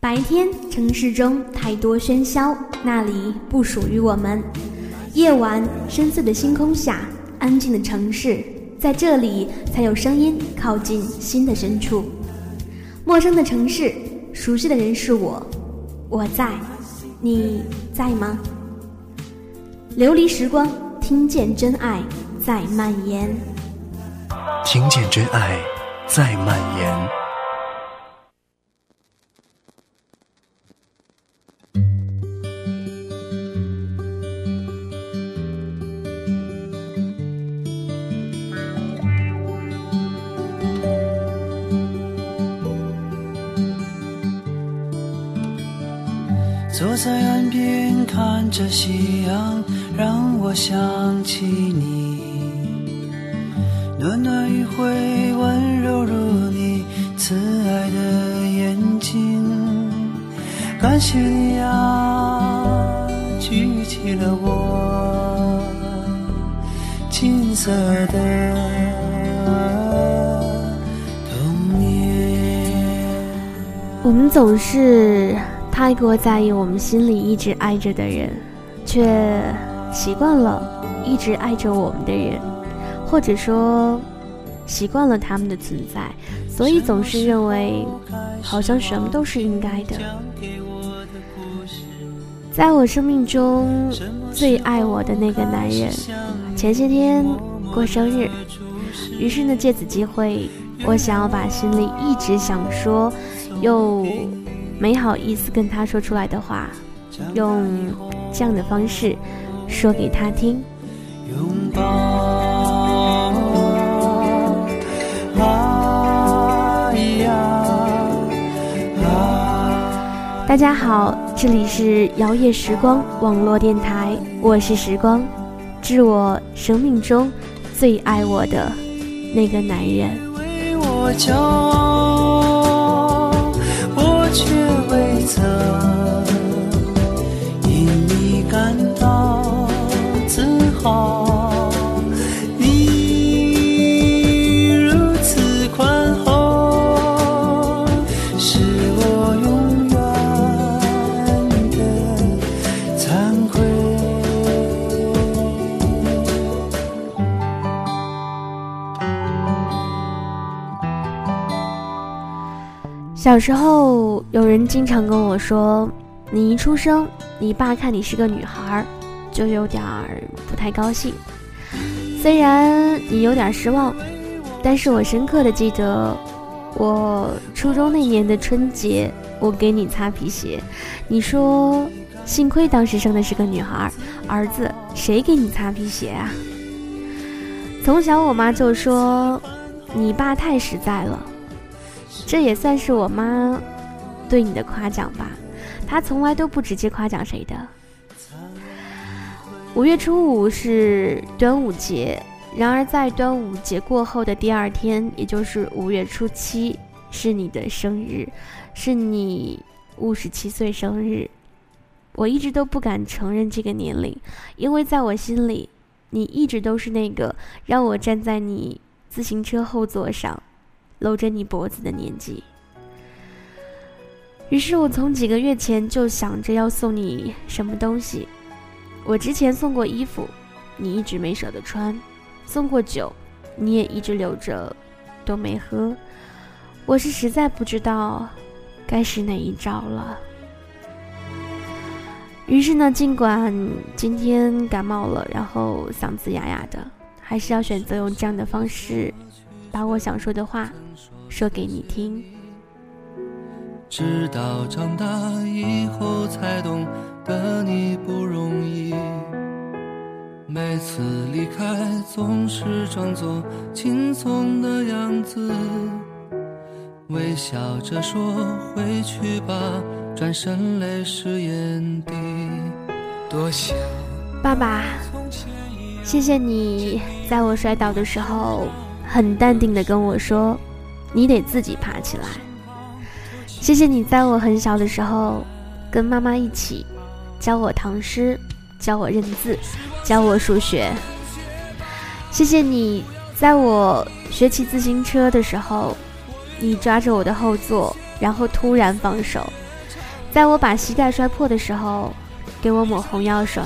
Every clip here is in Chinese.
白天城市中太多喧嚣，那里不属于我们。夜晚深邃的星空下，安静的城市，在这里才有声音靠近心的深处。陌生的城市，熟悉的人是我，我在，你在吗？琉璃时光，听见真爱在蔓延。听见真爱在蔓延。坐在岸边看着夕阳，让我想起你。暖暖余晖，温柔如你慈爱的眼睛。感谢你啊，举起了我金色的童年。我们总是。太过在意我们心里一直爱着的人，却习惯了一直爱着我们的人，或者说习惯了他们的存在，所以总是认为好像什么都是应该的。在我生命中最爱我的那个男人，前些天过生日，于是呢，借此机会，我想要把心里一直想说又。没好意思跟他说出来的话，用这样的方式说给他听。拥抱，大家好，这里是摇曳时光网络电台，我是时光，致我生命中最爱我的那个男人。为我骄傲。却未曾因你感到自豪。小时候。有人经常跟我说：“你一出生，你爸看你是个女孩，就有点儿不太高兴。虽然你有点失望，但是我深刻的记得，我初中那年的春节，我给你擦皮鞋，你说幸亏当时生的是个女孩，儿子谁给你擦皮鞋啊？从小我妈就说，你爸太实在了，这也算是我妈。”对你的夸奖吧，她从来都不直接夸奖谁的。五月初五是端午节，然而在端午节过后的第二天，也就是五月初七，是你的生日，是你五十七岁生日。我一直都不敢承认这个年龄，因为在我心里，你一直都是那个让我站在你自行车后座上，搂着你脖子的年纪。于是我从几个月前就想着要送你什么东西。我之前送过衣服，你一直没舍得穿；送过酒，你也一直留着，都没喝。我是实在不知道该使哪一招了。于是呢，尽管今天感冒了，然后嗓子哑哑的，还是要选择用这样的方式，把我想说的话说给你听。直到长大以后才懂得你不容易，每次离开总是装作轻松的样子，微笑着说回去吧，转身泪湿眼底。多想爸爸，谢谢你在我摔倒的时候很淡定的跟我说，你得自己爬起来。谢谢你在我很小的时候，跟妈妈一起教我唐诗，教我认字，教我数学。谢谢你在我学骑自行车的时候，你抓着我的后座，然后突然放手。在我把膝盖摔破的时候，给我抹红药水。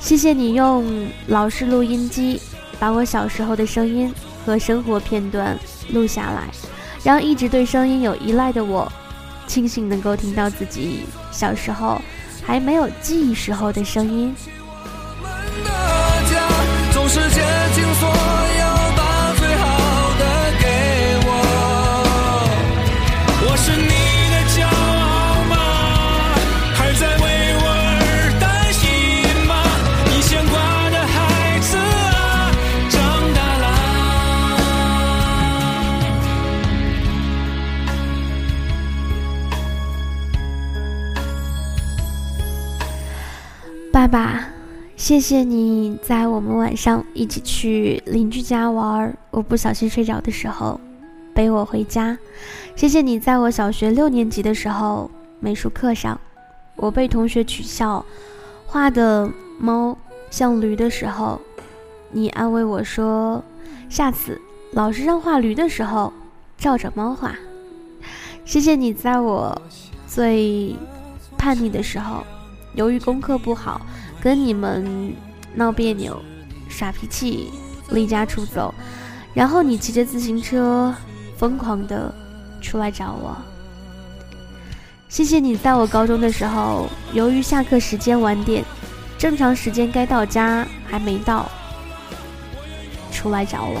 谢谢你用老式录音机把我小时候的声音和生活片段录下来，让一直对声音有依赖的我，庆幸能够听到自己小时候还没有记忆时候的声音。爸，谢谢你在我们晚上一起去邻居家玩，我不小心睡着的时候背我回家。谢谢你在我小学六年级的时候美术课上，我被同学取笑画的猫像驴的时候，你安慰我说下次老师让画驴的时候照着猫画。谢谢你在我最叛逆的时候。由于功课不好，跟你们闹别扭，耍脾气，离家出走，然后你骑着自行车疯狂的出来找我。谢谢你在我高中的时候，由于下课时间晚点，正常时间该到家还没到，出来找我。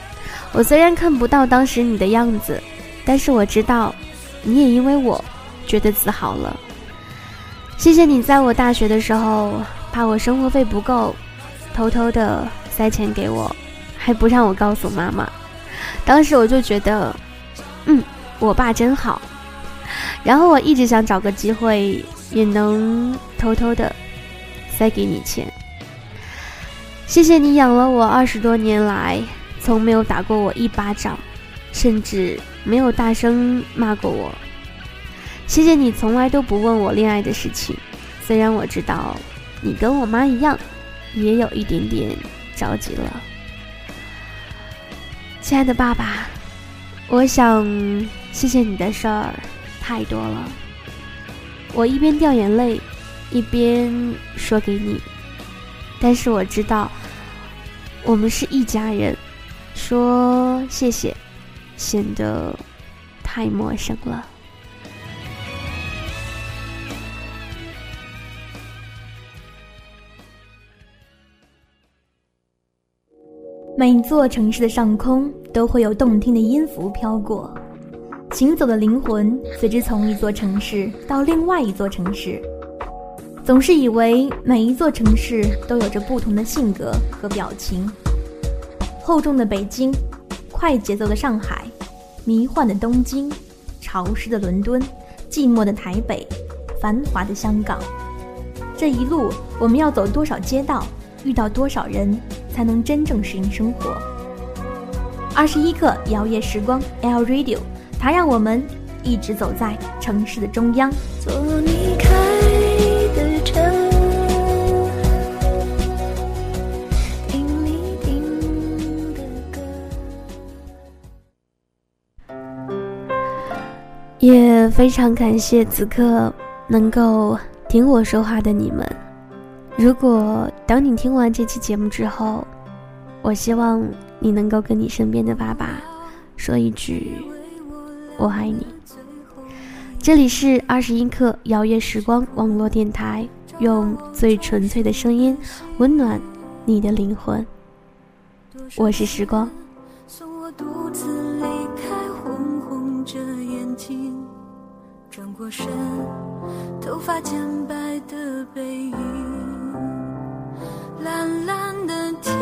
我虽然看不到当时你的样子，但是我知道，你也因为我觉得自豪了。谢谢你在我大学的时候怕我生活费不够，偷偷的塞钱给我，还不让我告诉妈妈。当时我就觉得，嗯，我爸真好。然后我一直想找个机会。也能偷偷的塞给你钱。谢谢你养了我二十多年来，从没有打过我一巴掌，甚至没有大声骂过我。谢谢你从来都不问我恋爱的事情，虽然我知道你跟我妈一样，也有一点点着急了。亲爱的爸爸，我想谢谢你的事儿太多了。我一边掉眼泪，一边说给你。但是我知道，我们是一家人，说谢谢，显得太陌生了。每座城市的上空都会有动听的音符飘过。行走的灵魂随之从一座城市到另外一座城市，总是以为每一座城市都有着不同的性格和表情。厚重的北京，快节奏的上海，迷幻的东京，潮湿的伦敦，寂寞的台北，繁华的香港。这一路我们要走多少街道，遇到多少人，才能真正适应生活？二十一克摇曳时光，L Radio。它让我们一直走在城市的中央。做你看也非常感谢此刻能够听我说话的你们。如果当你听完这期节目之后，我希望你能够跟你身边的爸爸说一句。我爱你。这里是二十一克摇曳时光网络电台，用最纯粹的声音温暖你的灵魂。我是时光。身，头发渐白的背影。蓝蓝的天，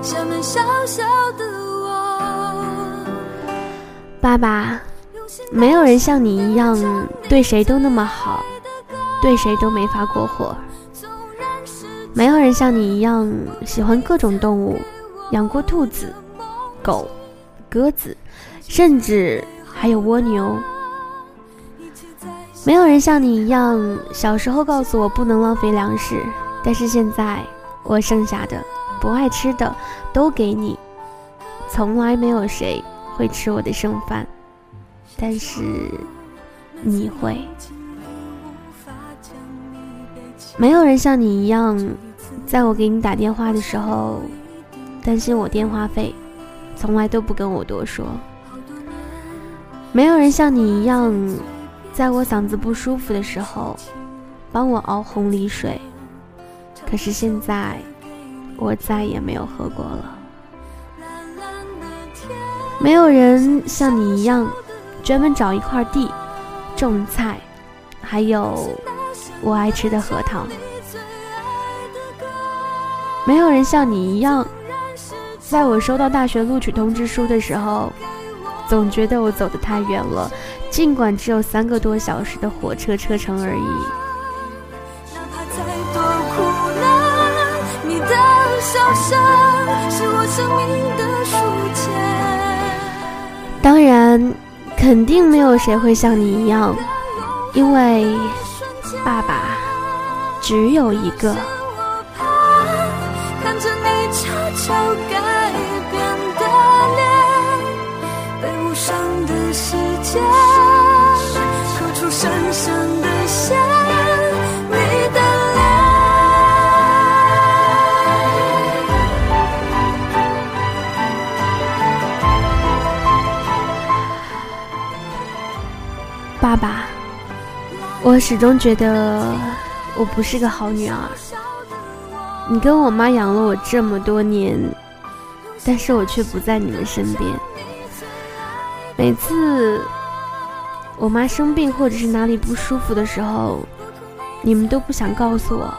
下面小小的我。爸爸，没有人像你一样对谁都那么好，对谁都没发过火。没有人像你一样喜欢各种动物，养过兔子、狗、鸽子，甚至还有蜗牛。没有人像你一样，小时候告诉我不能浪费粮食，但是现在我剩下的、不爱吃的都给你。从来没有谁会吃我的剩饭，但是你会。没有人像你一样，在我给你打电话的时候，担心我电话费，从来都不跟我多说。没有人像你一样，在我嗓子不舒服的时候，帮我熬红梨水。可是现在，我再也没有喝过了。没有人像你一样，专门找一块地，种菜，还有。我爱吃的核桃，没有人像你一样，在我收到大学录取通知书的时候，总觉得我走得太远了，尽管只有三个多小时的火车车程而已。当然，肯定没有谁会像你一样，因为。爸爸只有一个。看着你悄悄无声的时间刻出深深的线。爸爸。我始终觉得我不是个好女儿。你跟我妈养了我这么多年，但是我却不在你们身边。每次我妈生病或者是哪里不舒服的时候，你们都不想告诉我，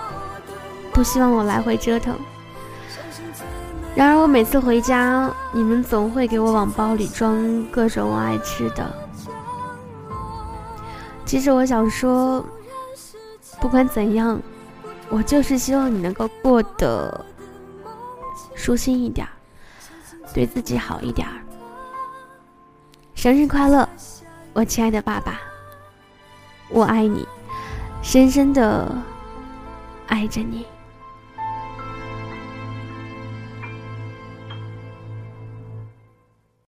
不希望我来回折腾。然而我每次回家，你们总会给我往包里装各种我爱吃的。其实我想说，不管怎样，我就是希望你能够过得舒心一点，对自己好一点。生日快乐，我亲爱的爸爸，我爱你，深深的爱着你。